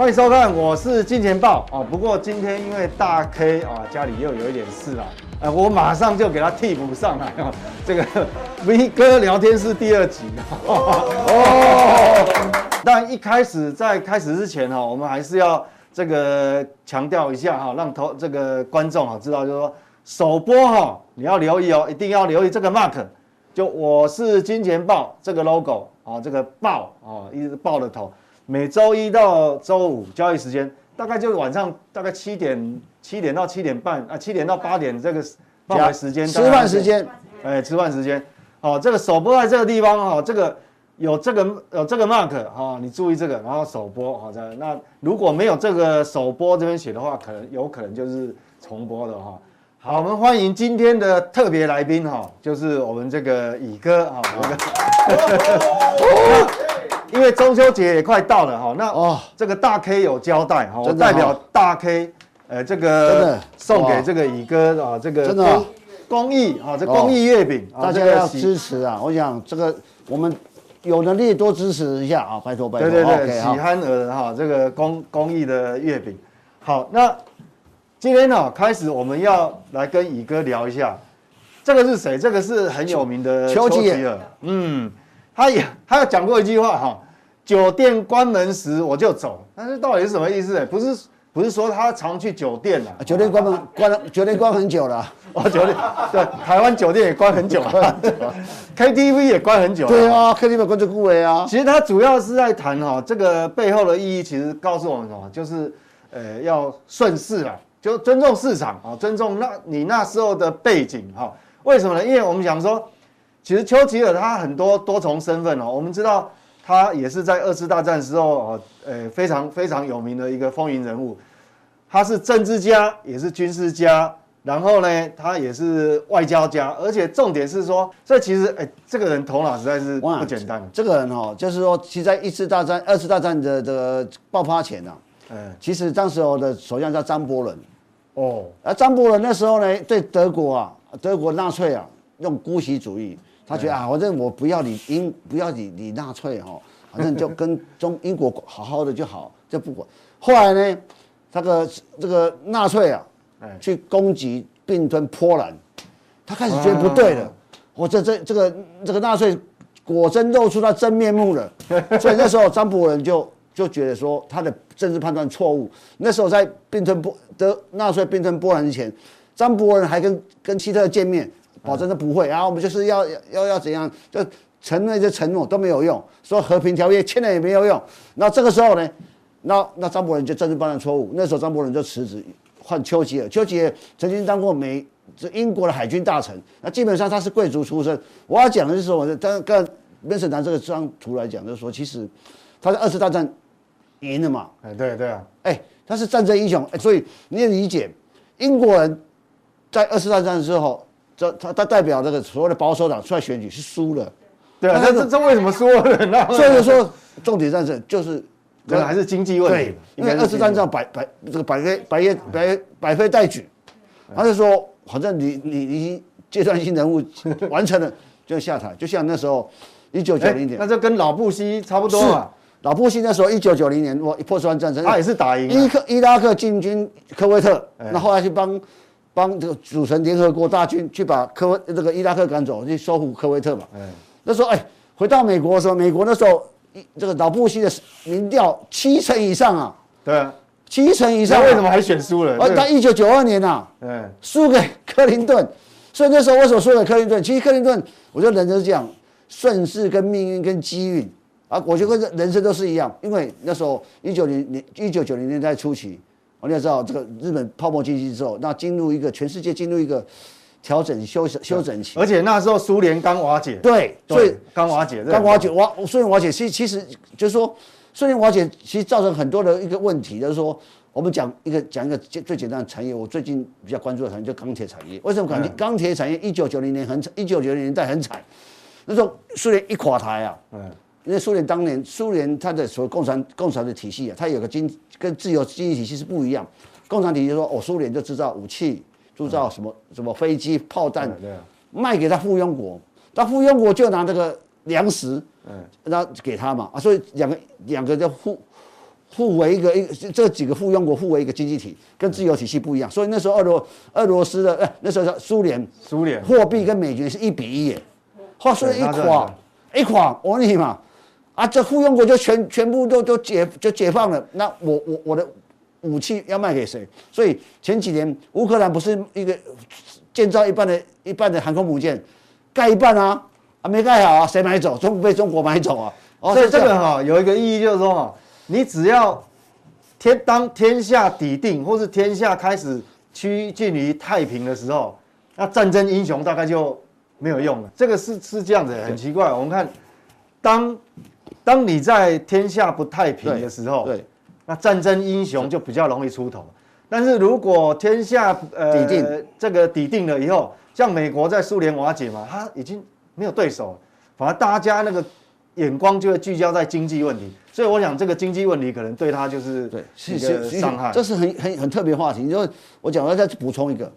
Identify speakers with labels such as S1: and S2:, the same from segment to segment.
S1: 欢迎收看，我是金钱豹啊。不过今天因为大 K 啊家里又有一点事了，呃，我马上就给他替补上来啊。这个 V 哥聊天室第二集 哦。但一开始在开始之前哈，我们还是要这个强调一下哈，让投这个观众哈知道，就是说首播哈你要留意哦，一定要留意这个 mark，就我是金钱豹这个 logo 啊，这个豹啊，一直豹的头。每周一到周五交易时间，大概就是晚上大概七点七点到七点半啊，七点到八点这个范围时间。
S2: 吃饭时间，
S1: 哎，吃饭时间。好，这个首播在这个地方哈，这个有这个有这个 mark 哈，你注意这个，然后首播好的。那如果没有这个首播这边写的话，可能有可能就是重播的哈。好，我们欢迎今天的特别来宾哈，就是我们这个乙哥哈。因为中秋节也快到了哈，那哦，这个大 K 有交代哈，我代表大 K，呃，这个送给这个乙哥啊，这个真的公益啊，这公益月饼，
S2: 大家要支持啊！我想这个我们有能力多支持一下啊，拜托拜托。
S1: 对对对，喜憨儿哈，这个公公益的月饼。好，那今天呢，开始我们要来跟乙哥聊一下，这个是谁？这个是很有名的丘吉尔，嗯。他也，他有讲过一句话哈，酒店关门时我就走，但是到底是什么意思？不是，不是说他常去酒店啊，
S2: 酒店关门关了，酒店关很久了，
S1: 哦，酒店对，台湾酒店也关很久了，KTV 也关很久了，
S2: 对啊，KTV 关这顾位啊。
S1: 其实他主要是在谈哈，这个背后的意义，其实告诉我们什么？就是呃，要顺势啦，就尊重市场啊，尊重那你那时候的背景哈。为什么呢？因为我们想说。其实丘吉尔他很多多重身份哦，我们知道他也是在二次大战时候哦，呃非常非常有名的一个风云人物，他是政治家也是军事家，然后呢他也是外交家，而且重点是说，这其实哎这个人头脑实在是不简单。
S2: 这个人哦，就是说，其实在一次大战、二次大战的这个爆发前呢，嗯，其实当时候的首相叫张伯伦，哦，而张伯伦那时候呢对德国啊，德国纳粹啊用姑息主义。他觉得啊，反正我不要你英，不要你你纳粹哈，反正就跟中英国好好的就好，就不管。后来呢，这个这个纳粹啊，去攻击并吞波兰，他开始觉得不对了，我这这这个这个纳粹果真露出他真面目了。所以那时候张伯伦就就觉得说他的政治判断错误。那时候在并吞波德纳粹并吞波兰之前，张伯伦还跟跟希特勒见面。保证的不会，然后我们就是要要要怎样，就承诺这承诺都没有用，说和平条约签了也没有用。那这个时候呢，那那张伯伦就政治判断错误，那时候张伯伦就辞职，换丘吉尔。丘吉尔曾经当过美这英国的海军大臣，那基本上他是贵族出身。我要讲的就是说，我刚刚温森拿这个张图来讲，就是说其实他在二次大战赢了嘛，
S1: 哎对对啊，
S2: 哎他是战争英雄，哎所以你也理解英国人在二次大战的时候。这他他代表这个所谓的保守党出来选举是输了，
S1: 对啊，这这这为什么输了呢？
S2: 所以说重点战争就是，
S1: 可能还是经济问题。
S2: 对，因为二次战争百百这个百废百业百百废待举，他就说反正你你你阶段性人物 完成了就下台，就像那时候一九九零年，
S1: 那就跟老布希差不多嘛。
S2: 老布希那时候一九九零年我一波斯湾战争，
S1: 他也是打赢
S2: 伊克伊拉克进军科威特，那后来去帮。帮这个组成联合国大军去把科威这个伊拉克赶走，去收复科威特嘛。嗯。那时候哎，回到美国的时候，美国那时候一这个老布希的民调七成以上啊。
S1: 对啊。
S2: 七成以上。
S1: 那为什么还选输了？
S2: 哦，他一九九二年呐。嗯。输给克林顿，所以那时候我所说的克林顿？其实克林顿，我觉得人就是这样，顺势跟命运跟机运啊，我觉得人人生都是一样，因为那时候一九零年一九九零年代初期。我们要知道，这个日本泡沫经济之后，那进入一个全世界进入一个调整修修整期，
S1: 而且那时候苏联刚瓦解，
S2: 对，所以
S1: 刚瓦解，
S2: 刚瓦解，瓦苏联瓦解，其实其实就是说，苏联瓦解其实造成很多的一个问题，就是说，我们讲一个讲一个最最简单的产业，我最近比较关注的产业就钢铁产业。为什么钢铁钢铁产业？一九九零年很惨，一九九零年代很惨，那时候苏联一垮台啊，嗯。因为苏联当年，苏联它的所谓共产共产的体系啊，它有个经跟自由经济体系是不一样。共产体系说，哦，苏联就制造武器，制造什么什么飞机、炮弹，卖给他附庸国，他附庸国就拿这个粮食，嗯，然后给他嘛啊，所以两个两个就互互为一个一这几个附庸国互为一个经济体，跟自由体系不一样。所以那时候俄罗俄罗斯的哎，那时候叫苏联，
S1: 苏联
S2: 货币跟美元是一比一耶。话说一垮一垮，我问你嘛，啊，这附庸国就全全部都都解就解放了，那我我我的武器要卖给谁？所以前几年乌克兰不是一个建造一半的一半的航空母舰，盖一半啊，啊没盖好啊，谁买走？中被中国买走啊？
S1: 哦，所以这个哈有一个意义就是说哈，你只要天当天下底定，或是天下开始趋近于太平的时候，那战争英雄大概就没有用了。这个是是这样子，很奇怪。我们看，当当你在天下不太平的时候，对，那战争英雄就比较容易出头。但是如果天下呃底定这个底定了以后，像美国在苏联瓦解嘛，他已经没有对手了，反而大家那个。眼光就会聚焦在经济问题，所以我想这个经济问题可能对他就是对是一个伤害。
S2: 这是很很很特别话题。因为我讲，我要再补充一个，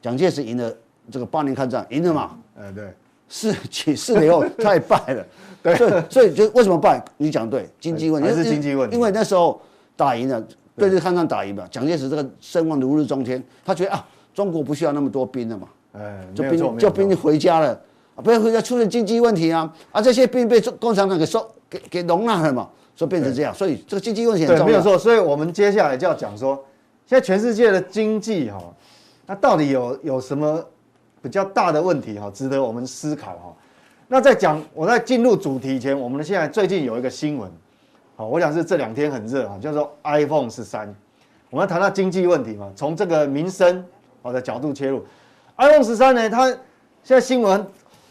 S2: 蒋介石赢了这个八年抗战，赢了嘛？
S1: 哎，对，
S2: 是起事了以后 太败了，对，所以就为什么败？你讲对，经济问题
S1: 还是经济问题。
S2: 因为那时候打赢了，对日抗战打赢了，蒋介石这个声望如日中天，他觉得啊，中国不需要那么多兵了嘛，
S1: 哎，
S2: 就兵就兵回家了。不要回家出现经济问题啊！啊，这些兵被共产党给收、给给容纳了嘛，所以变成这样。所以这个经济问题很重要。
S1: 对，没有错。所以我们接下来就要讲说，现在全世界的经济哈，那到底有有什么比较大的问题哈，值得我们思考哈？那在讲我在进入主题前，我们现在最近有一个新闻，好，我想是这两天很热啊，叫做 iPhone 十三。我们要谈到经济问题嘛，从这个民生好的角度切入，iPhone 十三呢，它现在新闻。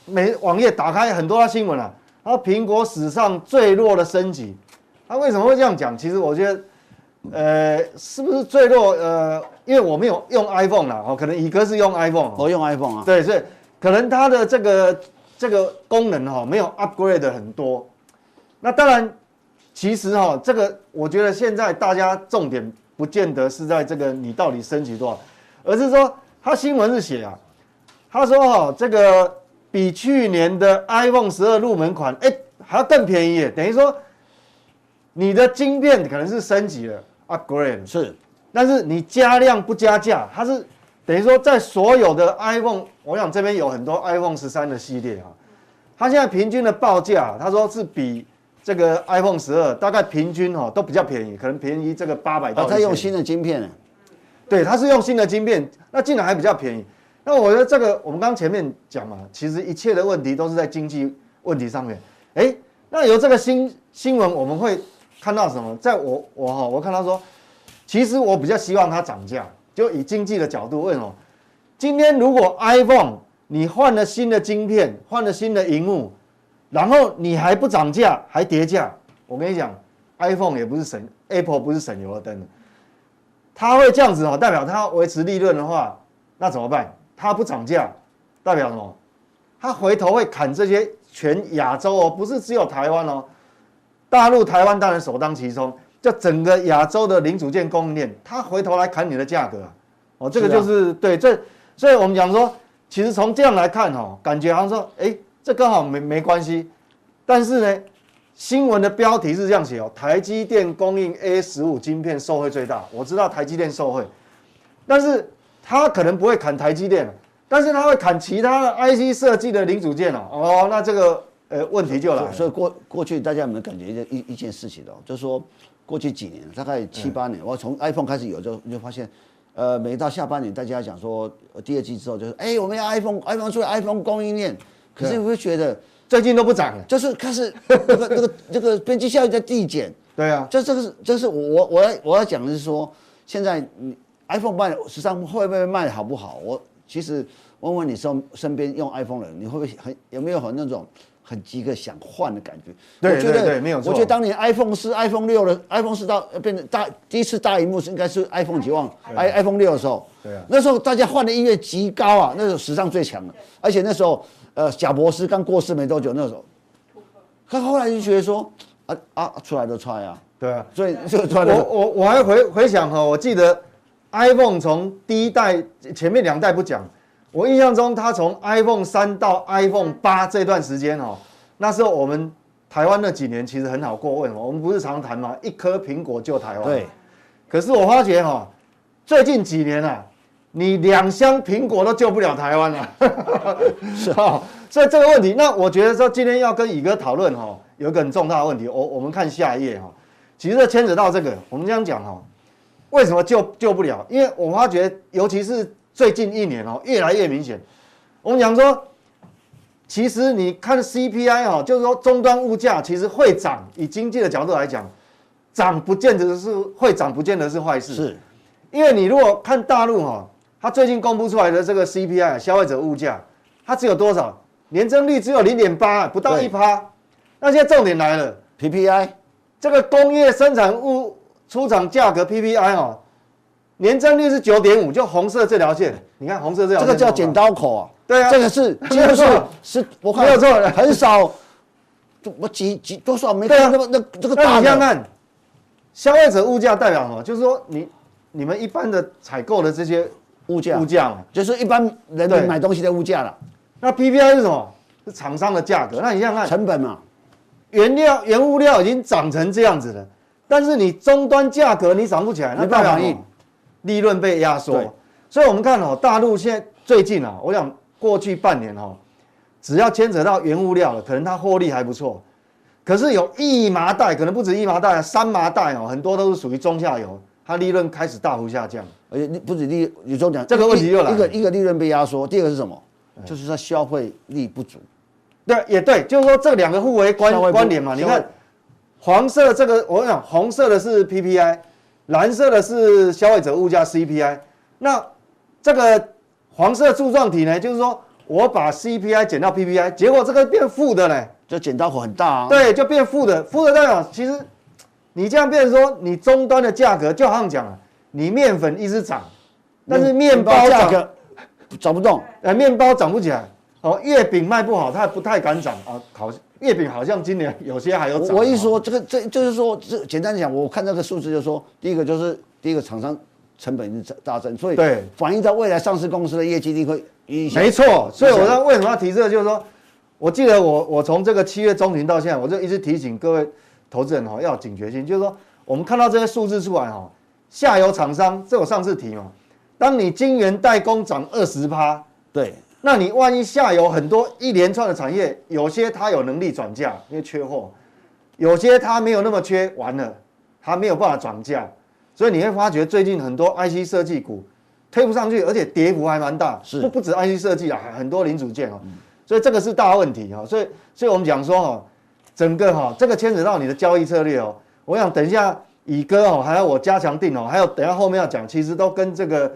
S1: 每网页打开很多的新闻啊，然后苹果史上最弱的升级，它为什么会这样讲？其实我觉得，呃，是不是最弱？呃，因为我没有用 iPhone 啦，哦，可能乙哥是用 iPhone，
S2: 我用 iPhone 啊，
S1: 对，所以可能它的这个这个功能哈没有 upgrade 很多。那当然，其实哈这个我觉得现在大家重点不见得是在这个你到底升级多少，而是说他新闻是写啊，他说哈这个。比去年的 iPhone 十二入门款，哎，还要更便宜耶，等于说你的晶片可能是升级了，upgrade
S2: 是，
S1: 但是你加量不加价，它是等于说在所有的 iPhone，我想这边有很多 iPhone 十三的系列啊，它现在平均的报价，他说是比这个 iPhone 十二大概平均哈都比较便宜，可能便宜这个八百到。
S2: 它用新的晶片，
S1: 对，它是用新的晶片，那竟然还比较便宜。那我觉得这个，我们刚前面讲嘛，其实一切的问题都是在经济问题上面。哎，那由这个新新闻，我们会看到什么？在我我哈，我看到说，其实我比较希望它涨价，就以经济的角度问哦，今天如果 iPhone 你换了新的晶片，换了新的萤幕，然后你还不涨价，还跌价，我跟你讲，iPhone 也不是省，Apple 不是省油的灯，它会这样子哦，代表它维持利润的话，那怎么办？它不涨价，代表什么？它回头会砍这些全亚洲哦，不是只有台湾哦，大陆、台湾当然首当其冲，就整个亚洲的零组件供应链，它回头来砍你的价格啊！哦，这个就是，是、啊、对这，所以我们讲说，其实从这样来看哦，感觉好像说，哎，这刚好没没关系，但是呢，新闻的标题是这样写哦，台积电供应 A 十五晶片受惠最大，我知道台积电受惠，但是。他可能不会砍台积电，但是他会砍其他的 IC 设计的零组件哦。哦，那这个呃问题就来了。
S2: 所以过过去大家有没有感觉一件一一件事情哦？就是说过去几年，大概七八年，我从 iPhone 开始有就你就发现，呃，每到下半年大家讲说第二季之后就是，哎，我们要 iPhone，iPhone 出来 iPhone 供应链，可是你会觉得
S1: 最近都不涨了，
S2: 就是开始那个那个这个边际效益在递减。
S1: 对啊，
S2: 就这个是，就是我我要我要讲的是说，现在你。iPhone 卖十三会不会卖好不好？我其实问问你身身边用 iPhone 的人，你会不会很有没有很那种很急个想换的感
S1: 觉？对对对，没有错。
S2: 我觉得当年 iPhone 四、iPhone 六的 iPhone 四到变成大第一次大荧幕是应该是 iPhone 几万 i iPhone 六的时候，
S1: 对啊，
S2: 那时候大家换的音乐极高啊，那时候史上最强的。而且那时候呃贾博士刚过世没多久，那时候他后来就觉得说啊啊出来都出来啊，
S1: 对啊，
S2: 所以就出来。我
S1: 我我还回回想哈，我记得。iPhone 从第一代前面两代不讲，我印象中它从 iPhone 三到 iPhone 八这段时间哦，那时候我们台湾那几年其实很好过，为什么？我们不是常谈吗？一颗苹果救台湾。
S2: 对。
S1: 可是我发觉哈，最近几年啊，你两箱苹果都救不了台湾了。是哈。所以这个问题，那我觉得说今天要跟宇哥讨论哈，有一个很重大的问题。我我们看下一页哈，其实牵扯到这个，我们这样讲哈，为什么救救不了？因为我发觉，尤其是最近一年哦，越来越明显。我们讲说，其实你看 CPI 哈，就是说终端物价其实会涨，以经济的角度来讲，涨不见得是会涨，不见得是坏事。
S2: 是，
S1: 因为你如果看大陆哈，它最近公布出来的这个 CPI 消费者物价，它只有多少？年增率只有零点八，不到一趴。那现在重点来了
S2: ，PPI
S1: 这个工业生产物出厂价格 PPI 哦，年增率是九点五，就红色这条线。你看红色这条线，
S2: 这个叫剪刀口啊。
S1: 对啊，
S2: 这个是几乎是 是，我看
S1: 没有错，
S2: 很少，我几几多少没看那么那这个大。
S1: 那你想看，消费者物价代表什么？就是说你你们一般的采购的这些
S2: 物价
S1: 物价嘛，
S2: 就是一般人们买东西的物价了。
S1: 那 PPI 是什么？是厂商的价格。那你想想看，
S2: 成本嘛，
S1: 原料、原物料已经涨成这样子了，但是你终端价格你涨不起来，那代表利润被压缩。所以，我们看哦，大陆现在最近啊，我想过去半年哦，只要牵扯到原物料了，可能它获利还不错。可是有一麻袋，可能不止一麻袋，三麻袋哦，很多都是属于中下游，它利润开始大幅下降。
S2: 而且你不止利，你说讲
S1: 这个问题又来了，
S2: 一个一个利润被压缩，第二个是什么？就是它消费力不足，
S1: 对，也对，就是说这两个互为关关联嘛。你看，黄色这个，我想红色的是 PPI，蓝色的是消费者物价 CPI。那这个黄色柱状体呢，就是说我把 CPI 减到 PPI，结果这个变负的呢，
S2: 就剪刀口很大啊。
S1: 对，就变负的，负的代表其实你这样变成说，你终端的价格就好像讲了，你面粉一直涨，但是面包价格。
S2: 涨不动，
S1: 呃，面包涨不起来，哦，月饼卖不好，它不太敢涨啊。好，月饼好像今年有些还有涨。
S2: 我一说这个，这就是说，这简单讲，我看这个数字就是说，第一个就是第一个厂商成本是大增，所以对反映到未来上市公司的业绩力会影响。
S1: 没错，所以我说为什么要提这个，就是说，我记得我我从这个七月中旬到现在，我就一直提醒各位投资人哈，要警觉性，就是说，我们看到这些数字出来哈，下游厂商，这我上次提嘛。当你晶圆代工涨二十趴，
S2: 对，
S1: 那你万一下游很多一连串的产业，有些它有能力转嫁，因为缺货；有些它没有那么缺，完了，它没有办法转嫁，所以你会发觉最近很多 IC 设计股推不上去，而且跌幅还蛮大，是。不不止 IC 设计啊，很多零组件哦，所以这个是大问题哈，所以所以我们讲说哈，整个哈这个牵扯到你的交易策略哦，我想等一下乙哥哦，还有我加强定哦，还有等一下后面要讲，其实都跟这个。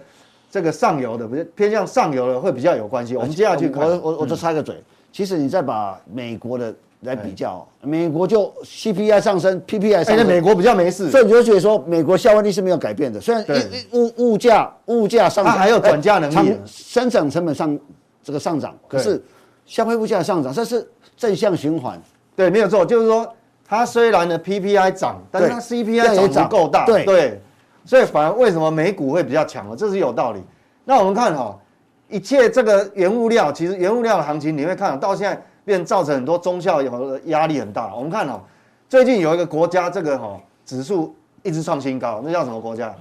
S1: 这个上游的不是偏向上游的会比较有关系。我们接下去看，
S2: 我我我再插个嘴，嗯、其实你再把美国的来比较，欸、美国就 CPI 上升，PPI 上升，
S1: 美国比较没事，
S2: 所以你就觉得说美国消费力是没有改变的。虽然物物价物价上涨，它
S1: 还有转嫁能力，
S2: 欸、生产成本上这个上涨，可是消费物价上涨，这是正向循环。
S1: 对，没有错，就是说它虽然呢 PPI 涨，但是它 CPI 涨。不够大，对。对所以反而为什么美股会比较强呢？这是有道理。那我们看哈，一切这个原物料，其实原物料的行情你会看到现在变造成很多中小有压力很大。我们看哈，最近有一个国家这个哈指数一直创新高，那叫什么国家？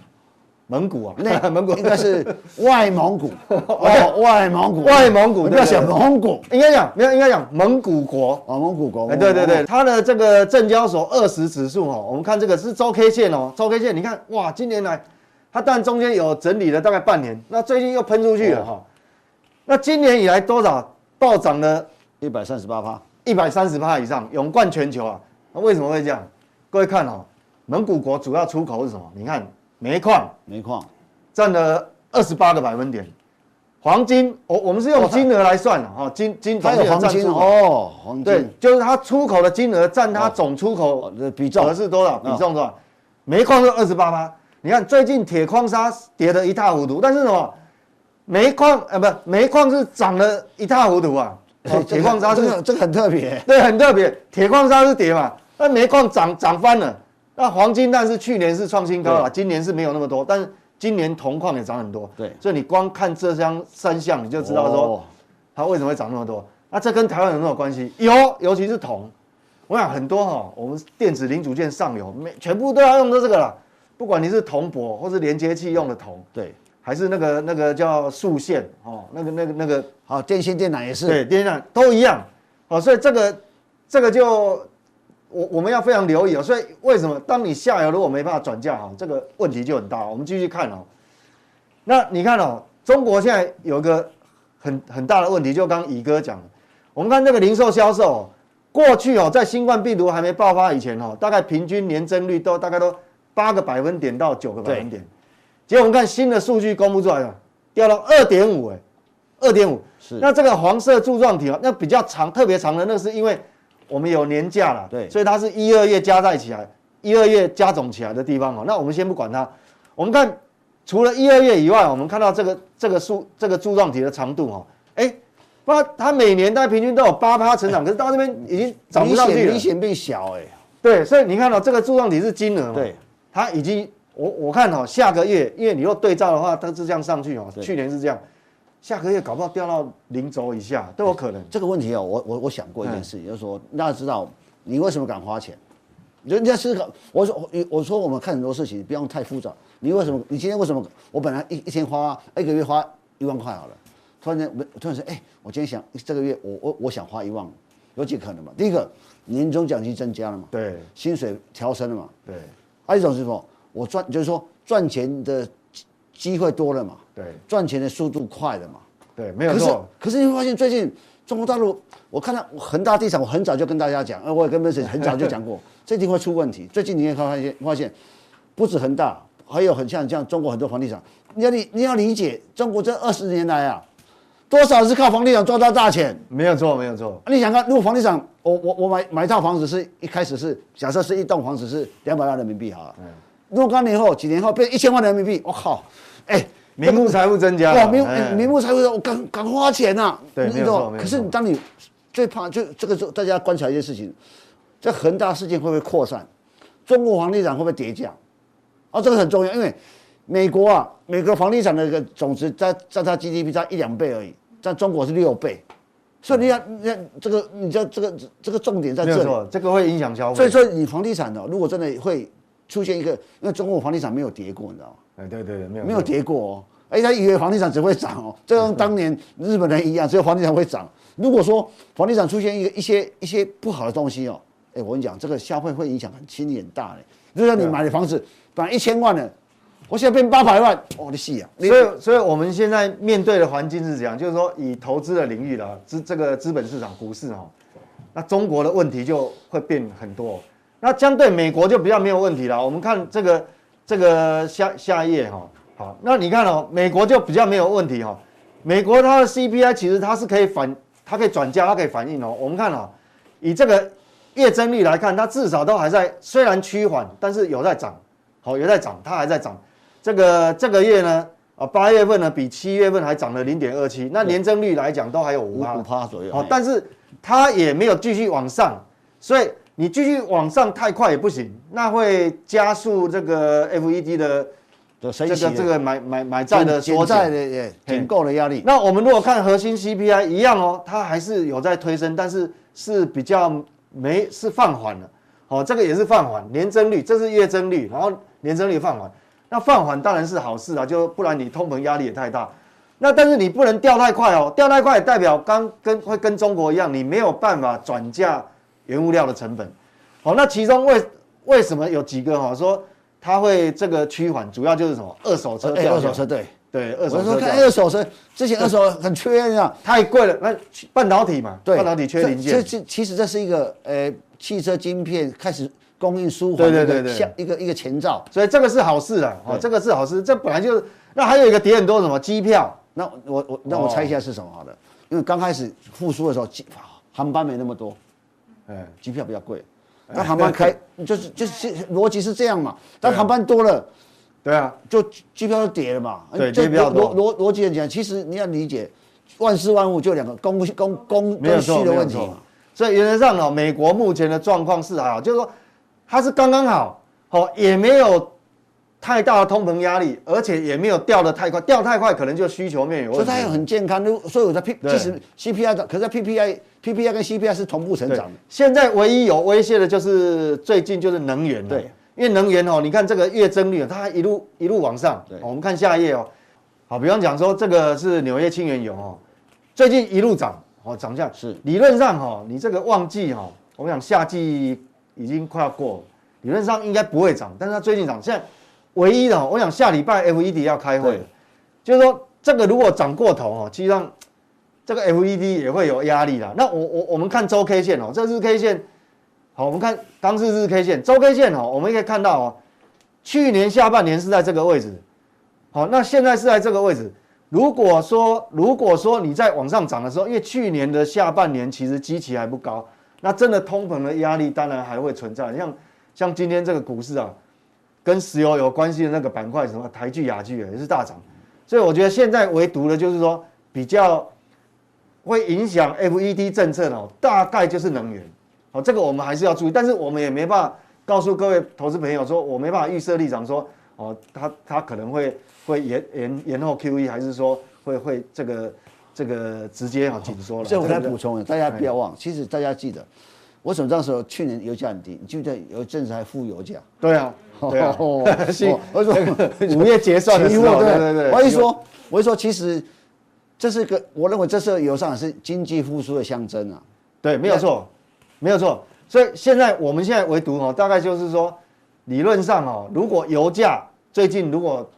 S1: 蒙古啊，
S2: 那 蒙古应该是 外蒙古 哦，外蒙古，
S1: 外蒙古，
S2: 不要想蒙古，
S1: 应该讲没有，应该讲蒙古国
S2: 啊，蒙古国。
S1: 哎，对对对，它的这个证交所二十指数哦，我们看这个是周 K 线哦，周 K 线，你看哇，今年来它当然中间有整理了大概半年，那最近又喷出去了哈。那今年以来多少暴涨了？
S2: 一百三十八趴，
S1: 一百三十趴以上，勇冠全球啊。那为什么会这样？各位看哦，蒙古国主要出口是什么？你看。煤矿，
S2: 煤矿。
S1: 占了二十八个百分点，黄金，我我们是用金额来算的哈，金金总
S2: 黄金哦，黄金。
S1: 对，就是它出口的金额占它总出口的比重。是多少？比重多少？煤矿是二十八趴，你看最近铁矿砂跌得一塌糊涂，但是什么？煤矿呃不，煤矿是涨得一塌糊涂啊，铁矿砂这
S2: 个这个很特别，
S1: 对，很特别，铁矿砂是跌嘛，但煤矿涨涨翻了。那黄金，但是去年是创新高了，今年是没有那么多，但是今年铜矿也涨很多。对，所以你光看这张三项，你就知道说它为什么会涨那么多。那这跟台湾有没有关系？有，尤其是铜，我想很多哈，我们电子零组件上游，每全部都要用到这个了。不管你是铜箔或是连接器用的铜，
S2: 对，
S1: 还是那个那个叫束线哦，那个那个那个，
S2: 好，电信电缆也是，
S1: 对，电缆都一样。哦，所以这个这个就我我们要非常留意哦。所以为什么当你下游如果没办法转嫁哈，这个问题就很大。我们继续看哦。那你看哦，中国现在有一个很很大的问题，就刚刚乙哥讲的，我们看这个零售销售，过去哦，在新冠病毒还没爆发以前哦，大概平均年增率都大概都八个百分点到九个百分点，结果我们看新的数据公布出来了，掉到二点五哎，二点五。是。那这个黄色柱状体哦，那比较长，特别长的那是因为我们有年假了，对，所以它是一二月加在起来，一二月加总起来的地方哦。那我们先不管它，我们看。除了一二月以外，我们看到这个这个柱这个柱状体的长度哈，哎，它它每年大概平均都有八趴成长，可是到这边已经涨不上去了，
S2: 明显变小哎。
S1: 对，所以你看到这个柱状体是金额嘛？
S2: 对，
S1: 它已经我我看哈，下个月因为你若对照的话，它是这样上去哦，去年是这样，下个月搞不好掉到零轴以下都有可能。
S2: 这个问题哦，我我我想过一件事情，就是说大家知道你为什么敢花钱？人家思考，我说我我说我们看很多事情不用太复杂。你为什么？你今天为什么？我本来一一天花一个月花一万块好了，突然间我突然说哎，我今天想这个月我我我想花一万，有几可能嘛？第一个年终奖金增加了嘛？
S1: 对，
S2: 薪水调升了嘛？
S1: 对，
S2: 还有一种是什么？我赚就是说赚钱的机会多了嘛？
S1: 对，
S2: 赚钱的速度快的嘛？
S1: 对，没有错。
S2: 可是你会发现最近中国大陆，我看到恒大地产，我很早就跟大家讲，呃，我也跟梅 s 很早就讲过，这地方会出问题。最近你也发现发现，不止恒大。还有很像这样，中国很多房地产，你要理你要理解，中国这二十年来啊，多少是靠房地产赚到大钱？
S1: 没有错，没有错。
S2: 你想看，如果房地产，我我我买买一套房子是一开始是假设是一栋房子是两百万人民币好了，嗯，若干年后几年后变一千万人民币，我靠，哎，
S1: 名目财富增加，
S2: 哇，名名目财富，我敢敢花钱呐，
S1: 对，没错，
S2: 可是你当你最怕就这个时候，大家观察一件事情，这恒大事件会不会扩散？中国房地产会不会跌价？哦，这个很重要，因为美国啊，美国房地产的一个总值在占它 GDP 在一两倍而已，在中国是六倍，所以你要你要这个，你知道这个这个重点在
S1: 这里，这个会影响消费。
S2: 所以说你房地产的，如果真的会出现一个，因为中国房地产没有跌过，你知道吗？
S1: 哎，对对对，没有
S2: 没有跌过哦，哎，他以为房地产只会涨哦，就跟当年日本人一样，只有房地产会涨。如果说房地产出现一个一些一些不好的东西哦，哎，我跟你讲，这个消费会影响很轻很大嘞。就像你买的房子。本来一千万的，我现在变八百万，我的戏啊！
S1: 所以，所以我们现在面对的环境是这样，就是说，以投资的领域了，资这个资本市场、股市哈，那中国的问题就会变很多。那相对美国就比较没有问题了。我们看这个这个下下一页哈，好，那你看哦，美国就比较没有问题哈。美国它的 CPI 其实它是可以反，它可以转嫁，它可以反映哦。我们看哦，以这个月增率来看，它至少都还在，虽然趋缓，但是有在涨。好，有在涨，它还在涨。这个这个月呢，啊，八月份呢比七月份还涨了零点二七，那年增率来讲都还有五趴
S2: 五趴左右。
S1: 好，但是它也没有继续往上，所以你继续往上太快也不行，那会加速这个 FED 的这个这个买买买债的缩
S2: 债的减购的压力。
S1: 那我们如果看核心 CPI 一样哦，它还是有在推升，但是是比较没是放缓了。哦，这个也是放缓，年增率这是月增率，然后。年增率放缓，那放缓当然是好事啊，就不然你通膨压力也太大。那但是你不能掉太快哦，掉太快代表刚跟会跟中国一样，你没有办法转嫁原物料的成本。好，那其中为为什么有几个哈说它会这个趋缓，主要就是什么？二手车掉，
S2: 二手车对。
S1: 对二手车。我
S2: 说看二手车，之前二手很缺啊，
S1: 太贵了。那半导体嘛，对，半导体缺零件。
S2: 这这其实这是一个呃汽车晶片开始。供应舒缓，对对对对，像一个一个前兆，
S1: 所以这个是好事啊，哦，这个是好事，这本来就是。那还有一个跌很多什么？机票，
S2: 那我我那我猜一下是什么好的，因为刚开始复苏的时候机航班没那么多，嗯，机票比较贵，那航班开 就是就是逻辑是这样嘛，但航班多了，
S1: 对啊，
S2: 就机票就跌了嘛，
S1: 对，机票逻。
S2: 逻逻辑很简单，其实你要理解，万事万物就两个供供供跟需的问题嘛，
S1: 所以原则上哦，美国目前的状况是还好，就是说。它是刚刚好，好也没有太大的通膨压力，而且也没有掉的太快，掉太快可能就需求面有问题。
S2: 所以它也很健康，所以我在 P 其实 CPI 的，可是 PPI PPI 跟 CPI 是同步成长的。
S1: 现在唯一有威胁的就是最近就是能源了，
S2: 对，
S1: 因为能源哦，你看这个月增率，它还一路一路往上。对，我们看下一页哦，好，比方讲说这个是纽约轻原油哦，最近一路涨，哦，涨价。是。理论上哈，你这个旺季哈，我们讲夏季已经快要过了，理论上应该不会涨，但是它最近涨，现在。唯一的，我想下礼拜 FED 要开会，就是说这个如果涨过头哦，实际上这个 FED 也会有压力啦。那我我我们看周 K 线哦，这日 K 线，好，我们看当日日 K 线，周 K 线哦，我们可以看到哦，去年下半年是在这个位置，好，那现在是在这个位置。如果说如果说你在往上涨的时候，因为去年的下半年其实基期还不高，那真的通膨的压力当然还会存在。像像今天这个股市啊。跟石油有关系的那个板块，什么台剧、雅剧也是大涨，所以我觉得现在唯独的就是说比较会影响 FED 政策的，大概就是能源，好，这个我们还是要注意，但是我们也没办法告诉各位投资朋友说，我没办法预设立场说，哦，他他可能会会延延延后 QE，还是说会会这个这个直接啊紧缩了。
S2: 所以我来补充，大家不要忘，其实大家记得，我什么这时候去年油价很低？你记得有一阵子还负油价？
S1: 对啊。对啊，
S2: 我说
S1: 五月结算的时候，对对对，
S2: 我一说，我一说，其实这是个，我认为这是油上是经济复苏的象征啊。
S1: 对，没有错，没有错。所以现在我们现在唯独哦，大概就是说，理论上哦，如果油价最近如果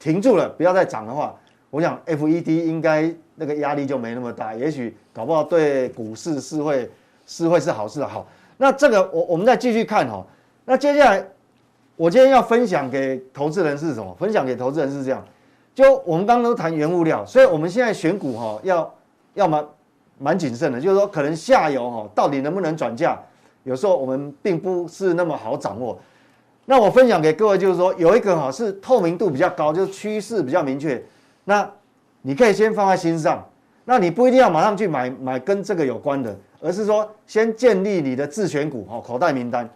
S1: 停住了，不要再涨的话，我想 FED 应该那个压力就没那么大，也许搞不好对股市是会是会是好事的。好，那这个我我们再继续看哈，那接下来。我今天要分享给投资人是什么？分享给投资人是这样，就我们刚刚都谈原物料，所以我们现在选股哈，要要蛮蛮谨慎的，就是说可能下游哈到底能不能转价，有时候我们并不是那么好掌握。那我分享给各位就是说，有一个哈是透明度比较高，就是趋势比较明确，那你可以先放在心上，那你不一定要马上去买买跟这个有关的，而是说先建立你的自选股哈口袋名单。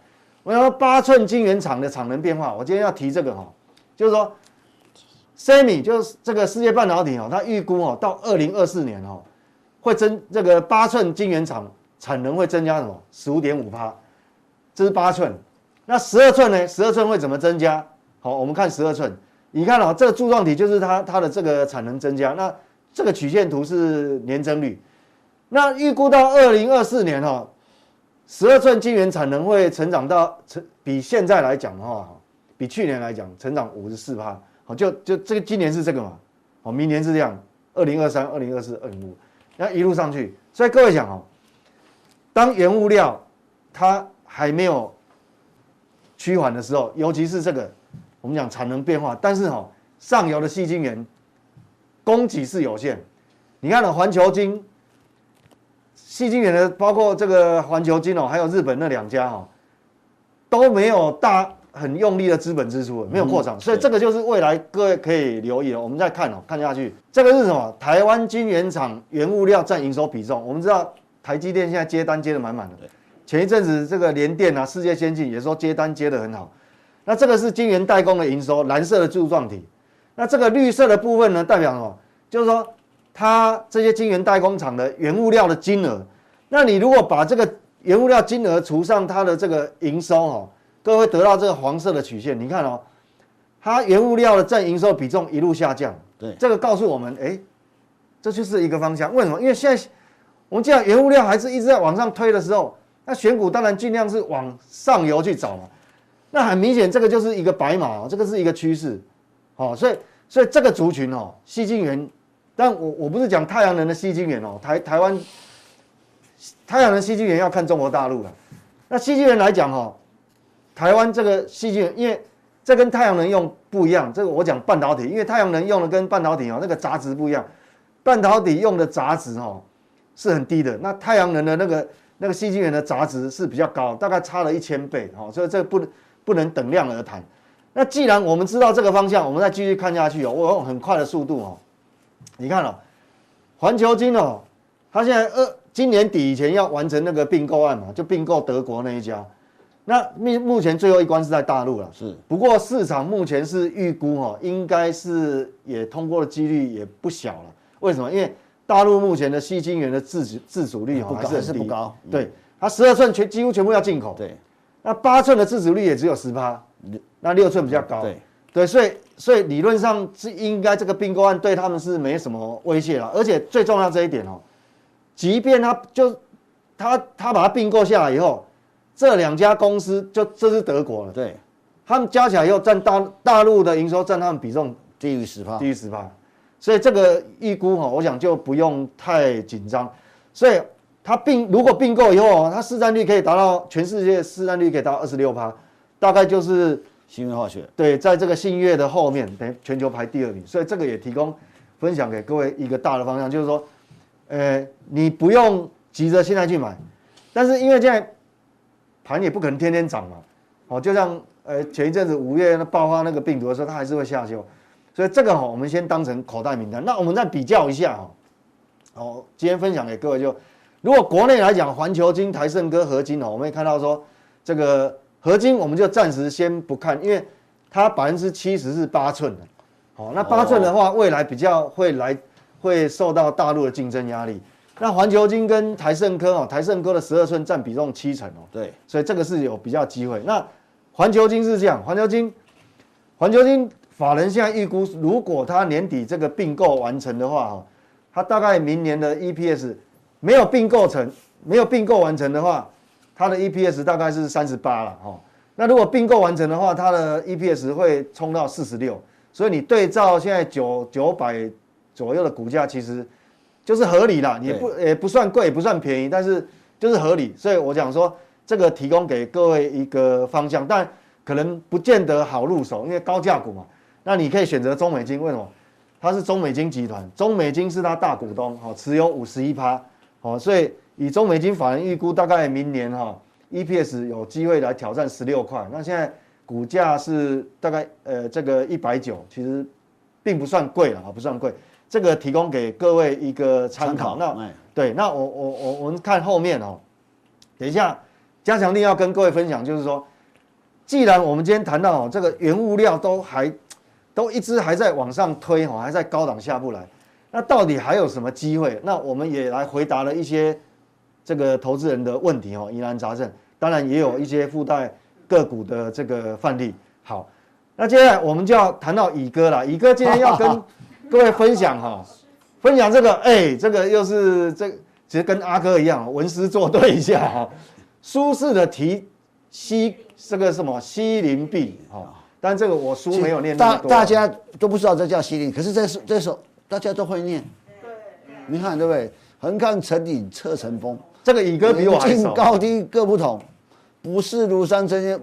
S1: 我要八寸晶圆厂的产能变化，我今天要提这个哈，就是说，Semi 就是这个世界半导体哦，它预估哦到二零二四年哦，会增这个八寸晶圆厂产能会增加什么十五点五趴，这是八寸，那十二寸呢？十二寸会怎么增加？好，我们看十二寸，你看哦，这个柱状体就是它它的这个产能增加，那这个曲线图是年增率，那预估到二零二四年哈。十二寸晶圆产能会成长到成比现在来讲的话，比去年来讲成长五十四趴，好，就就这个今年是这个嘛，好，明年是这样，二零二三、二零二四、二零五，那一路上去，所以各位讲哦，当原物料它还没有趋缓的时候，尤其是这个我们讲产能变化，但是哈上游的细晶圆供给是有限，你看了环球晶。矽晶圆的，包括这个环球金哦，还有日本那两家哈，都没有大很用力的资本支出，没有扩厂，所以这个就是未来各位可以留意了。我们再看哦，看下去，这个是什么？台湾晶圆厂原物料占营收比重。我们知道台积电现在接单接的满满的，前一阵子这个联电啊、世界先进也说接单接的很好。那这个是晶圆代工的营收，蓝色的柱状体。那这个绿色的部分呢，代表什么？就是说。它这些晶圆代工厂的原物料的金额，那你如果把这个原物料金额除上它的这个营收哦，各位得到这个黄色的曲线，你看哦，它原物料的占营收比重一路下降，对，这个告诉我们，哎，这就是一个方向。为什么？因为现在我们既然原物料还是一直在往上推的时候，那选股当然尽量是往上游去找嘛。那很明显，这个就是一个白马，这个是一个趋势，哦，所以所以这个族群哦，矽晶圆。但我我不是讲太阳能的吸晶圆哦，台台湾太阳能吸晶圆要看中国大陆了。那吸晶圆来讲哈，台湾这个吸晶圆，因为这跟太阳能用不一样。这个我讲半导体，因为太阳能用的跟半导体哦那个杂质不一样，半导体用的杂质哦是很低的，那太阳能的那个那个吸晶圆的杂质是比较高，大概差了一千倍哈，所以这个不不能等量而谈。那既然我们知道这个方向，我们再继续看下去哦，我用很快的速度哦。你看哦，环球金哦，它现在二今年底以前要完成那个并购案嘛，就并购德国那一家。那目目前最后一关是在大陆了，
S2: 是。
S1: 不过市场目前是预估哈，应该是也通过的几率也不小了。为什么？因为大陆目前的矽晶圆的自主自主率哈还是
S2: 不高，
S1: 对，它十二寸全几乎全部要进口，
S2: 对。
S1: 那八寸的自主率也只有十八，那六寸比较高，
S2: 对
S1: 对，所以所以理论上是应该这个并购案对他们是没什么威胁了，而且最重要这一点哦，即便他就他他把它并购下来以后。这两家公司就这是德国了，
S2: 对，
S1: 他们加起来以后占大大陆的营收占他们比重
S2: 低于十趴，
S1: 低于十趴，所以这个预估哈，我想就不用太紧张。所以它并如果并购以后，它市占率可以达到全世界市占率可以达到二十六趴，大概就是
S2: 信越化学
S1: 对，在这个信越的后面，等全球排第二名。所以这个也提供分享给各位一个大的方向，就是说，呃，你不用急着现在去买，但是因为现在。盘也不可能天天涨嘛，哦，就像呃前一阵子五月那爆发那个病毒的时候，它还是会下修，所以这个哈我们先当成口袋名单。那我们再比较一下哈，哦，今天分享给各位就，如果国内来讲，环球金、台胜科、合金哦，我们也看到说这个合金我们就暂时先不看，因为它百分之七十是八寸的，好，那八寸的话未来比较会来会受到大陆的竞争压力。那环球金跟台盛科哦，台盛科的十二寸占比重七成哦，
S2: 对，
S1: 所以这个是有比较机会。那环球金是这样，环球金，环球金法人现在预估，如果它年底这个并购完成的话哈，它大概明年的 EPS 没有并购成，没有并购完成的话，它的 EPS 大概是三十八了哈。那如果并购完成的话，它的 EPS 会冲到四十六，所以你对照现在九九百左右的股价，其实。就是合理啦，也不也不算贵，也不算便宜，但是就是合理。所以我讲说，这个提供给各位一个方向，但可能不见得好入手，因为高价股嘛。那你可以选择中美金，为什么？它是中美金集团，中美金是它大股东，哈，持有五十一趴，好，所以以中美金法人预估，大概明年哈 EPS 有机会来挑战十六块。那现在股价是大概呃这个一百九，其实并不算贵了啊，不算贵。这个提供给各位一个参考。那对，那我我我我们看后面哦。等一下，加强力要跟各位分享，就是说，既然我们今天谈到哦，这个原物料都还都一直还在往上推哦，还在高档下不来，那到底还有什么机会？那我们也来回答了一些这个投资人的问题哦，疑难杂症，当然也有一些附带个股的这个范例。好，那接下来我们就要谈到乙哥了。乙哥今天要跟 各位分享哈，分享这个，哎、欸，这个又是这，其实跟阿哥一样，文思作对一下哈。舒适的提西，这个什么西林壁哈，但这个我书没有念那么多。
S2: 大大家都不知道这叫西林，可是这是这首大家都会念。对，你看对不对？横看成岭侧成峰，
S1: 这个乙哥比我还熟。
S2: 高低各不同，不是庐山真仙。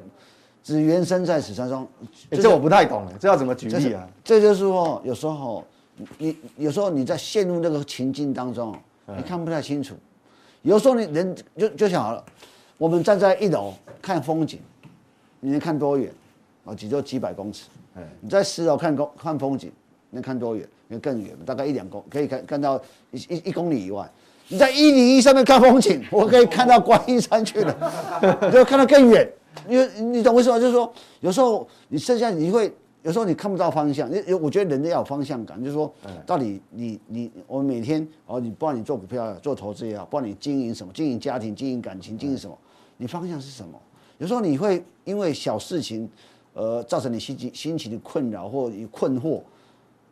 S2: 只缘身在此山中，
S1: 这我不太懂了，这要怎么举例啊？
S2: 这就是说，有时候你有时候你在陷入那个情境当中，你看不太清楚。有时候你人就就想好了，我们站在一楼看风景，你能看多远？啊，几就几百公尺。你在十楼看公看风景，能看多远？能更远，大概一两公可以看看到一一一公里以外。你在一零一上面看风景，我可以看到观音山去了，你 就看到更远。因为你懂我意思吗？就是说，有时候你剩下你会，有时候你看不到方向。你我觉得人要有方向感，就是说，到底你你我们每天哦，你不管你做股票、做投资也好，不管你经营什么，经营家庭、经营感情、经营什么，你方向是什么？有时候你会因为小事情，呃，造成你心情心情的困扰或困惑，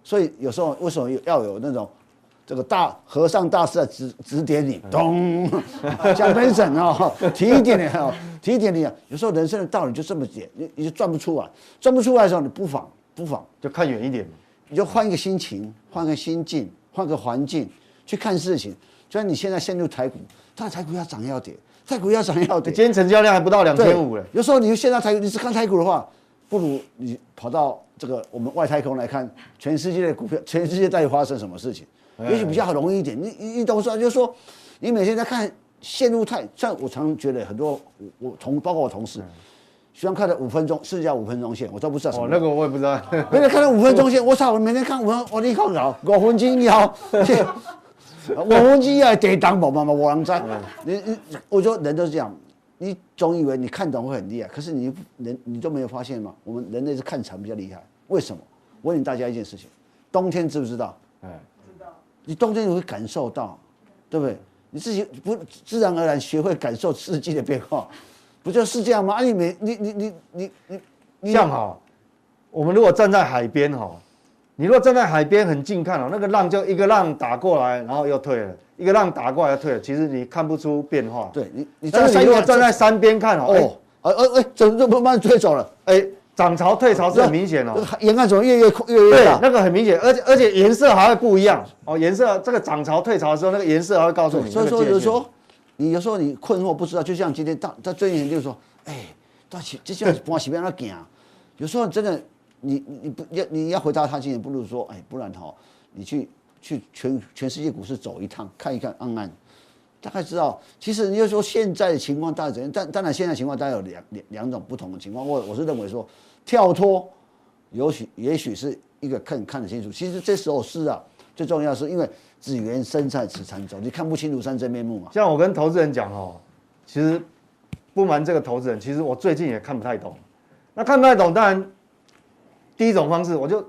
S2: 所以有时候为什么要有那种？这个大和尚大师来指指点你，咚，讲本省啊，提一点点啊，提一点点啊。有时候人生的道理就这么点，你你就转不出来，转不出来的时候，你不妨不妨
S1: 就看远一点，
S2: 你就换一个心情，换个心境，换个环境去看事情。就像你现在陷入台股，它台股要涨要跌，台股要涨要跌。
S1: 今天成交量还不到两千五了。
S2: 有时候你现在台股，你是看台股的话，不如你跑到这个我们外太空来看全世界的股票，全世界到底发生什么事情。也许比较容易一点，你你你懂说，就是说，你每天在看线路太，像我常觉得很多我同包括我同事，喜欢看的五分钟，是叫五分钟线，我都不知道什么。
S1: 哦，那个我也不知道。
S2: 每天看到五分钟线，我操！我每天看五分，我你靠搞五分钟以后，五分钟以后 跌当宝宝嘛，我能在。你你，我说人都是这样，你总以为你看懂会很厉害，可是你人你都没有发现吗？我们人类是看长比较厉害，为什么？我问你大家一件事情，冬天知不知道？哎，知道。你冬天你会感受到，对不对？你自己不自然而然学会感受四季的变化，不就是这样吗？啊，你没你你你你你你
S1: 这样哈，我们如果站在海边哈，你如果站在海边很近看哦，那个浪就一个浪打过来，然后又退了。一个浪打过来又退了，其实你看不出变化。
S2: 对你，你
S1: 站在如果站在山边看哦，
S2: 哦，哎哎哎，怎么慢慢退走了？
S1: 哎，涨潮退潮是很明显哦。
S2: 沿岸怎么越越越越大？
S1: 那个很明显，而且而且颜色还会不一样哦。颜色这个涨潮退潮的时候，那个颜色还会告诉你。
S2: 所以说有时候你有时候你困惑不知道，就像今天大在最近就是说，哎，到起这像往西边那行，有时候真的你你不要你要回答他今天不如说，哎，不然哈，你去。去全全世界股市走一趟，看一看，按按，大概知道。其实你就说现在的情况大概怎样？但当然现在情况大概有两两两种不同的情况。我我是认为说，跳脱，也许也许是一个看看得清楚。其实这时候是啊，最重要是因为只缘身在此山中，你看不清庐山真面目嘛。
S1: 像我跟投资人讲哦，其实不瞒这个投资人，其实我最近也看不太懂。那看不太懂，当然第一种方式我就。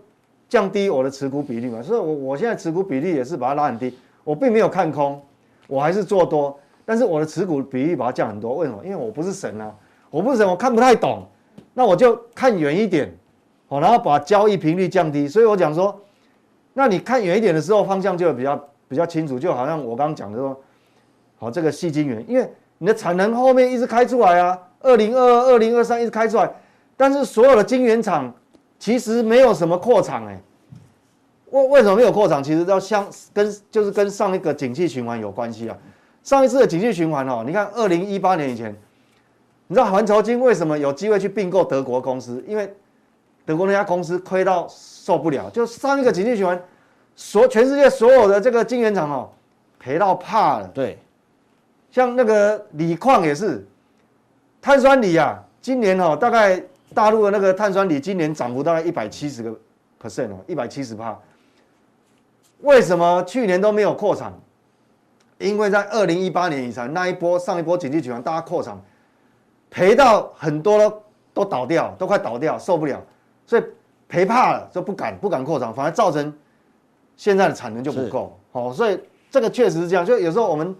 S1: 降低我的持股比例嘛，所以我我现在持股比例也是把它拉很低，我并没有看空，我还是做多，但是我的持股比例把它降很多，为什么？因为我不是神啊，我不是神，我看不太懂，那我就看远一点，好，然后把交易频率降低，所以我讲说，那你看远一点的时候，方向就比较比较清楚，就好像我刚刚讲的说，好，这个细晶圆，因为你的产能后面一直开出来啊，二零二二、二零二三一直开出来，但是所有的晶圆厂。其实没有什么扩厂哎，为为什么没有扩厂？其实要相跟就是跟上一个景气循环有关系啊。上一次的景气循环哦，你看二零一八年以前，你知道环球金为什么有机会去并购德国公司？因为德国那家公司亏到受不了，就上一个经济循环，所全世界所有的这个晶圆厂哦，赔到怕了。
S2: 对，
S1: 像那个锂矿也是，碳酸锂啊，今年哦大概。大陆的那个碳酸锂今年涨幅大概一百七十个 percent 哦，一百七十帕。为什么去年都没有扩产？因为在二零一八年以前那一波上一波经济循环，大家扩厂赔到很多都都倒掉，都快倒掉，受不了，所以赔怕了，就不敢不敢扩张，反而造成现在的产能就不够。好，所以这个确实是这样。就有时候我们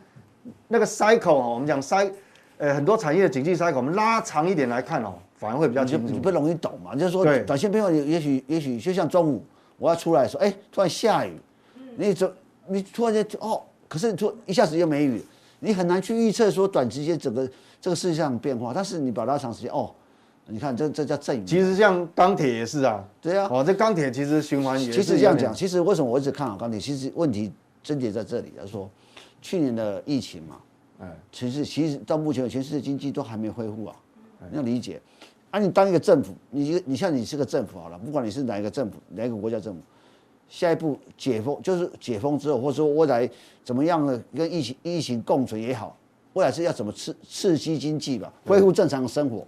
S1: 那个 cycle 哦，我们讲 cycle，呃，很多产业的经济 cycle，我们拉长一点来看哦。反而会比较清楚，
S2: 你不容易懂嘛？就是说，短线变化，也许也许就像中午我要出来说，哎，突然下雨，你走，你突然间哦，可是突一下子又没雨，你很难去预测说短时间整个这个事项变化。但是你把它长时间哦，你看这这叫正。
S1: 其实像钢铁也是啊，
S2: 对啊，
S1: 哦，这钢铁其实循环也是。
S2: 其实这样讲，其实为什么我一直看好钢铁？其实问题症结在这里，就是说去年的疫情嘛，哎，其实其实到目前全世界经济都还没恢复啊，你要理解。啊，你当一个政府，你你像你是个政府好了，不管你是哪一个政府，哪一个国家政府，下一步解封就是解封之后，或者说未来怎么样的跟疫情疫情共存也好，未来是要怎么刺刺激经济吧，恢复正常的生活，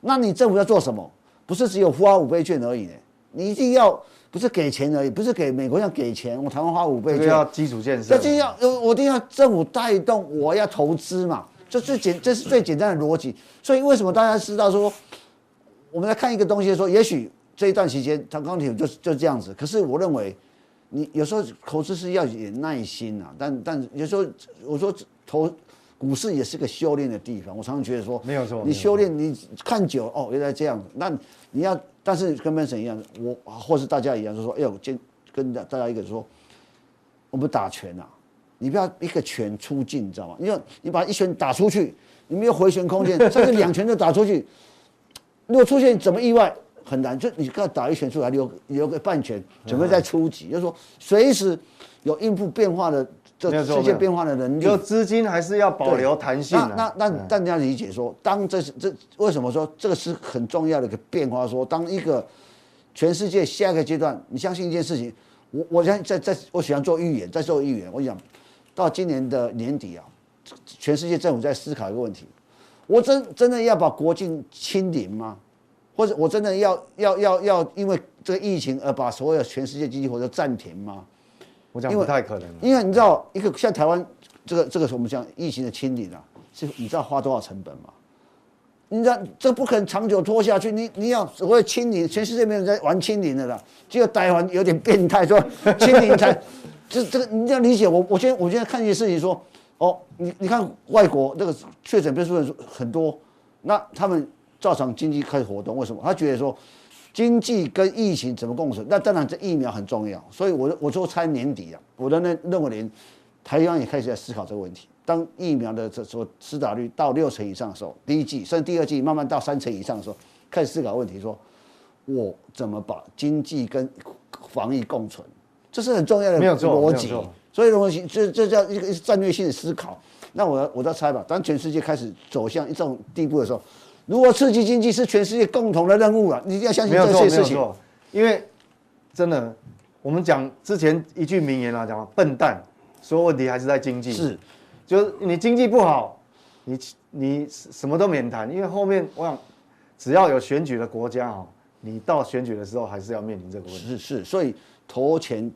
S2: 那你政府要做什么？不是只有发五倍券而已呢，你一定要不是给钱而已，不是给美国要给钱，我台湾花五倍券
S1: 要基础建设，
S2: 这就要我一定要政府带动，我要投资嘛，这最简这是最简单的逻辑，所以为什么大家知道说？我们来看一个东西，说也许这一段期间，它钢铁就就这样子。可是我认为，你有时候投资是要有耐心啊。但但有时候我说投股市也是个修炼的地方。我常常觉得说，
S1: 没有错，
S2: 你修炼你看久了哦，原来这样子。那你要，但是跟本身一样，我或是大家一样，就说哎呦，跟跟大家一个说，我们打拳啊，你不要一个拳出尽，你知道吗？因为你把一拳打出去，你没有回旋空间，甚至两拳就打出去。如果出现怎么意外，很难，就你刚打一拳出来，留留个半拳，准备再出击，就是说随时有应付变化的这世界变化的能力。
S1: 就资金还是要保留弹性。
S2: 那那那大家理解说，当这是这为什么说这个是很重要的一个变化？说当一个全世界下一个阶段，你相信一件事情，我我想在在我喜欢做预言，在做预言，我想到今年的年底啊，全世界政府在思考一个问题。我真真的要把国境清零吗？或者我真的要要要要因为这个疫情而把所有全世界经济活动暂停吗？
S1: 我讲不太可能。
S2: 因为你知道，一个像台湾这个这个我们讲疫情的清理啊，是你知道花多少成本吗？你知道这不可能长久拖下去。你你要所谓清零，全世界没有人在玩清零的啦。只有台湾有点变态，说 清零才，这这个你要理解我。我现在我现在看一件事情说，哦，你你看外国那个确诊病数很多，那他们照常经济开始活动，为什么？他觉得说经济跟疫情怎么共存？那当然这疫苗很重要。所以我我说猜年底啊，我的认认为连台湾也开始在思考这个问题。当疫苗的这说施打率到六成以上的时候，第一季甚至第二季慢慢到三成以上的时候，开始思考问题说，我怎么把经济跟防疫共存？这是很重要的逻辑。所以东西这这叫一个战略性的思考。那我我再猜吧，当全世界开始走向一种地步的时候，如果刺激经济是全世界共同的任务啊，你一定要相信这些事情。没有错，
S1: 因为真的，我们讲之前一句名言啊，讲笨蛋，所有问题还是在经济。
S2: 是。
S1: 就是你经济不好，你你什么都免谈，因为后面我想，只要有选举的国家啊，你到选举的时候还是要面临这个问题。
S2: 是是，所以投钱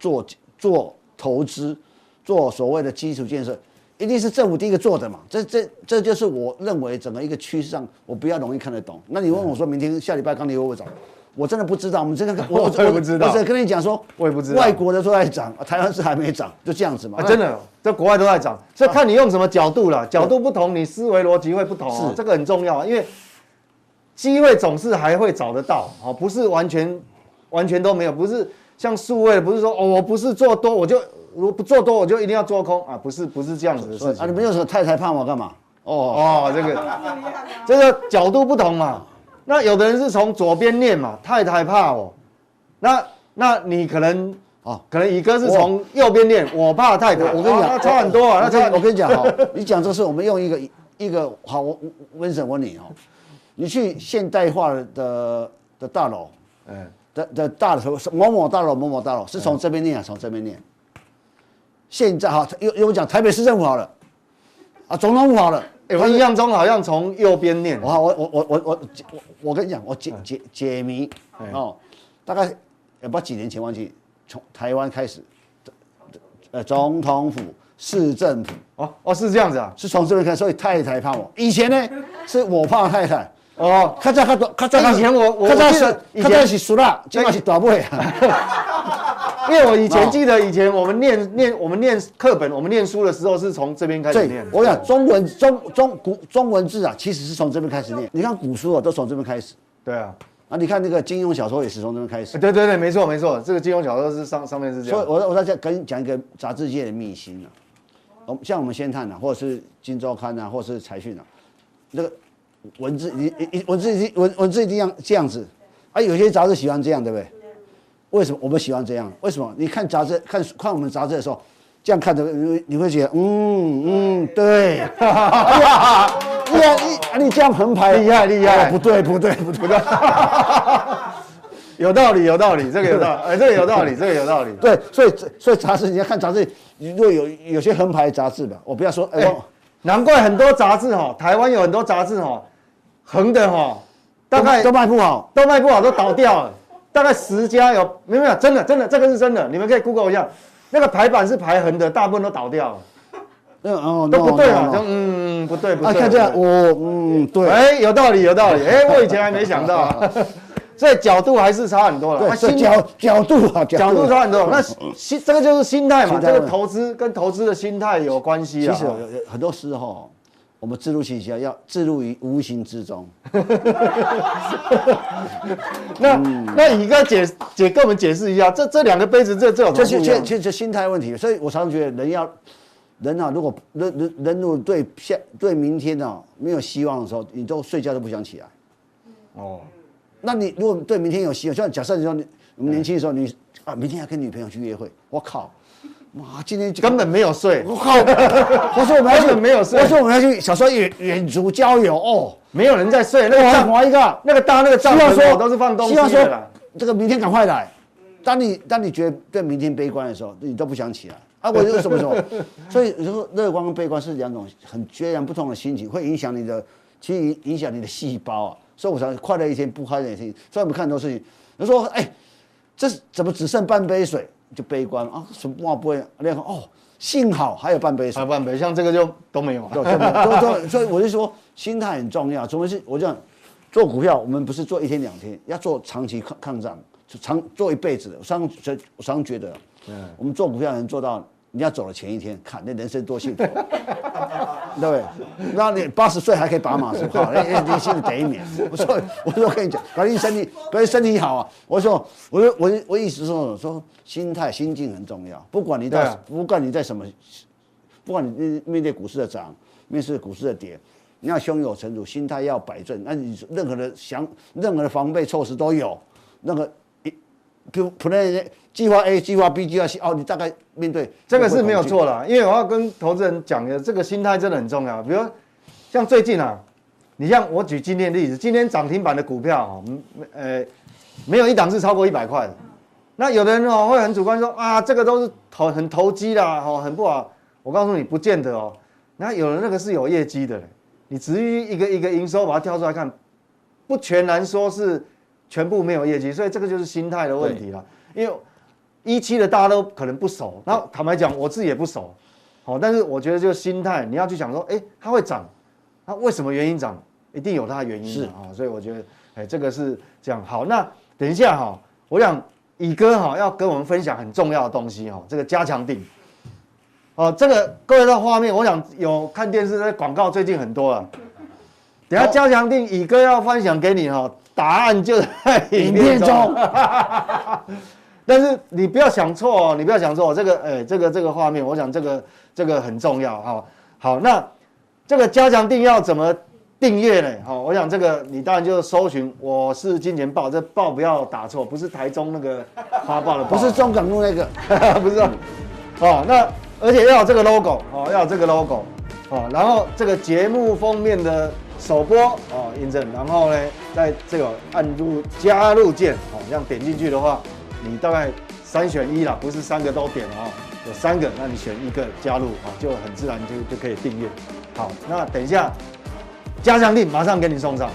S2: 做做投资，做所谓的基础建设，一定是政府第一个做的嘛。这这这就是我认为整个一个趋势上，我比较容易看得懂。那你问我说明天下礼拜刚你会不会涨？我真的不知道，我们真的 我
S1: 我也不知道。
S2: 我只跟你讲说，
S1: 我也不知道。
S2: 外国的都在涨，台湾是还没涨，就这样子嘛。
S1: 啊、真的，在国外都在涨，所以看你用什么角度了，角度不同，你思维逻辑会不同、哦。是，这个很重要啊，因为机会总是还会找得到，哦，不是完全完全都没有，不是像数位，不是说哦，我不是做多，我就我不做多，我就一定要做空啊，不是不是这样子的事情。啊，
S2: 你们有什么太太怕我干嘛？
S1: 哦哦，这个这个角度不同嘛。那有的人是从左边念嘛，太太怕我，那那你可能哦，可能乙哥是从右边念，我怕太太。我跟你讲，那差很多啊。那差，
S2: 我跟你讲哈，你讲这事，我们用一个一个好，我温婶问你哦，你去现代化的的大楼，嗯，的的大楼某某大楼某某大楼是从这边念啊，从这边念。现在哈，又又讲台北市政府好了，啊，总统府好了。
S1: 我印象中好像从右边念。
S2: 我我我我我我我跟你讲，我解解解谜哦，大概也不知道几年前忘记，从台湾开始，呃，总统府、市政府
S1: 哦哦是这样子啊，
S2: 是从这边开始，所以太太怕我。以前呢，是我怕太太。哦，看这看多看这。
S1: 以前我我记得
S2: 以前是输了，今晚是大不啊。
S1: 因为我以前记得，以前我们念念我们念课本，我们念书的时候是从这边开始念。
S2: 我想中文中中古中文字啊，其实是从这边开始念。你看古书啊，都从这边开始。
S1: 对啊，
S2: 啊，你看那个金庸小说也是从这边开始。
S1: 对对对，没错没错，这个金庸小说是上上面是这样。
S2: 所以我我在跟你讲一个杂志界的秘辛啊，我像我们先探啊，或者是金周刊啊，或者是财讯啊，那个文字一一文字一文文字一定要这样子，啊，有些杂志喜欢这样，对不对？为什么我们喜欢这样？为什么？你看杂志，看看我们杂志的时候，这样看着你你会觉得，嗯嗯，对，哈哈哈哈哈！你你你这样横排，厉害厉害，不对不对不对，
S1: 有道理有道理，这个有道理，哎，这个有道理，这个有道理。
S2: 对，所以所以杂志你要看杂志，你如果有有些横排杂志吧，我不要说，哎，
S1: 难怪很多杂志哈，台湾有很多杂志哈，横的哈，大概
S2: 都卖不好，
S1: 都卖不好，都倒掉。了。大概十家有，没有没有，真的真的，这个是真的，你们可以 Google 一下，那个排版是排横的，大部分都倒掉。了，嗯哦，都不对啊，嗯不对不对，啊
S2: 看这样，我嗯对，
S1: 哎有道理有道理，哎我以前还没想到，所以角度还是差很多了，
S2: 对，角角度啊
S1: 角度。差很多，那心这个就是心态嘛，这个投资跟投资的心态有关系啊，
S2: 其实有有很多时候。我们置入信息要置入于无形之中。
S1: 那、嗯、那乙哥解解跟我们解释一下，这这两个杯子这这种，
S2: 这是这这这心态问题。所以我常常觉得人要人啊，如果人人人如果对现对明天啊没有希望的时候，你都睡觉都不想起来。哦，那你如果对明天有希望，像假设你说你我们年轻的时候，你啊明天要跟女朋友去约会，我靠。哇，今天
S1: 根本没有睡，
S2: 我靠！我说我们要去没有睡，我说我们要去小时候远远足郊游哦，
S1: 没有人在睡。那个帐篷一个，那个搭那个帐篷都是放东西的。希望说
S2: 这个明天赶快来。当你当你觉得对明天悲观的时候，你都不想起来啊！我就是什么时候？所以说乐观跟悲观是两种很截然不同的心情，会影响你的，其实影响你的细胞啊。所以我想快乐一天，不快乐一天。所以我们看很多事情，有时候哎，这是怎么只剩半杯水？就悲观啊，什么不会？你看哦，幸好还有半杯水，
S1: 还有半杯，像这个就都没有了，
S2: 所以我就说心态很重要。总是我讲做股票，我们不是做一天两天，要做长期抗抗战，长做一辈子的。我常我常觉得，嗯，我们做股票能做到。你要走的前一天，看那人生多幸福，对不对？那你八十岁还可以把马说话，那那心里得一免。我说，我说，我跟你讲，关键身体，关键身体好啊。我说，我说，我我意思说，说心态、心境很重要。不管你在，不管你在什么，不管你面对股市的涨，面对股市的跌，你要胸有成竹，心态要摆正。那你任何的想，任何的防备措施都有，那个。就普通人计划 A、计划 B、计划 C，哦，你大概面对
S1: 这个是没有错的，因为我要跟投资人讲的，这个心态真的很重要。比如像最近啊，你像我举今天的例子，今天涨停板的股票啊，呃，没有一档是超过一百块的。那有的人哦会很主观说啊，这个都是投很投机啦哦，很不好。我告诉你，不见得哦。那有的那个是有业绩的，你至于一个一个营收把它挑出来看，不全然说是。全部没有业绩，所以这个就是心态的问题了。因为一期的大家都可能不熟，然后坦白讲，我自己也不熟，好，但是我觉得就是心态，你要去想说，哎，它会涨，它为什么原因涨？一定有它的原因啊。所以我觉得，哎，这个是这样。好，那等一下哈，我想乙哥哈要跟我们分享很重要的东西哈，这个加强定。哦，这个各位的画面，我想有看电视的广告最近很多了。等下加强定，乙哥要分享给你哈。答案就在影片中，但是你不要想错哦，你不要想错这个，哎，这个这个画面，我想这个这个很重要哈。好，那这个加强定要怎么订阅呢？好，我想这个你当然就搜寻我是金钱豹，这豹不要打错，不是台中那个花豹的，
S2: 不是中港路那个，
S1: 不是。哦，那而且要有这个 logo 哦，要有这个 logo 哦，然后这个节目封面的。首播哦，印证，然后呢，在这个按入加入键哦，这样点进去的话，你大概三选一啦，不是三个都点啊，有三个，那你选一个加入啊，就很自然就就可以订阅。好，那等一下加强力马上给你送上。